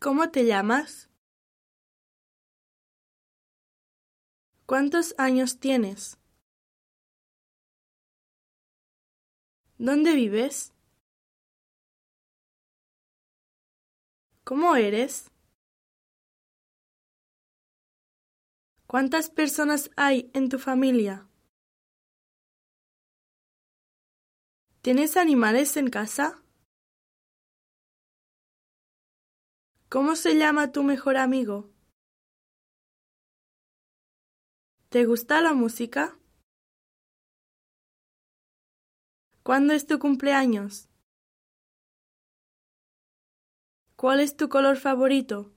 ¿Cómo te llamas? ¿Cuántos años tienes? ¿Dónde vives? ¿Cómo eres? ¿Cuántas personas hay en tu familia? ¿Tienes animales en casa? ¿Cómo se llama tu mejor amigo? ¿Te gusta la música? ¿Cuándo es tu cumpleaños? ¿Cuál es tu color favorito?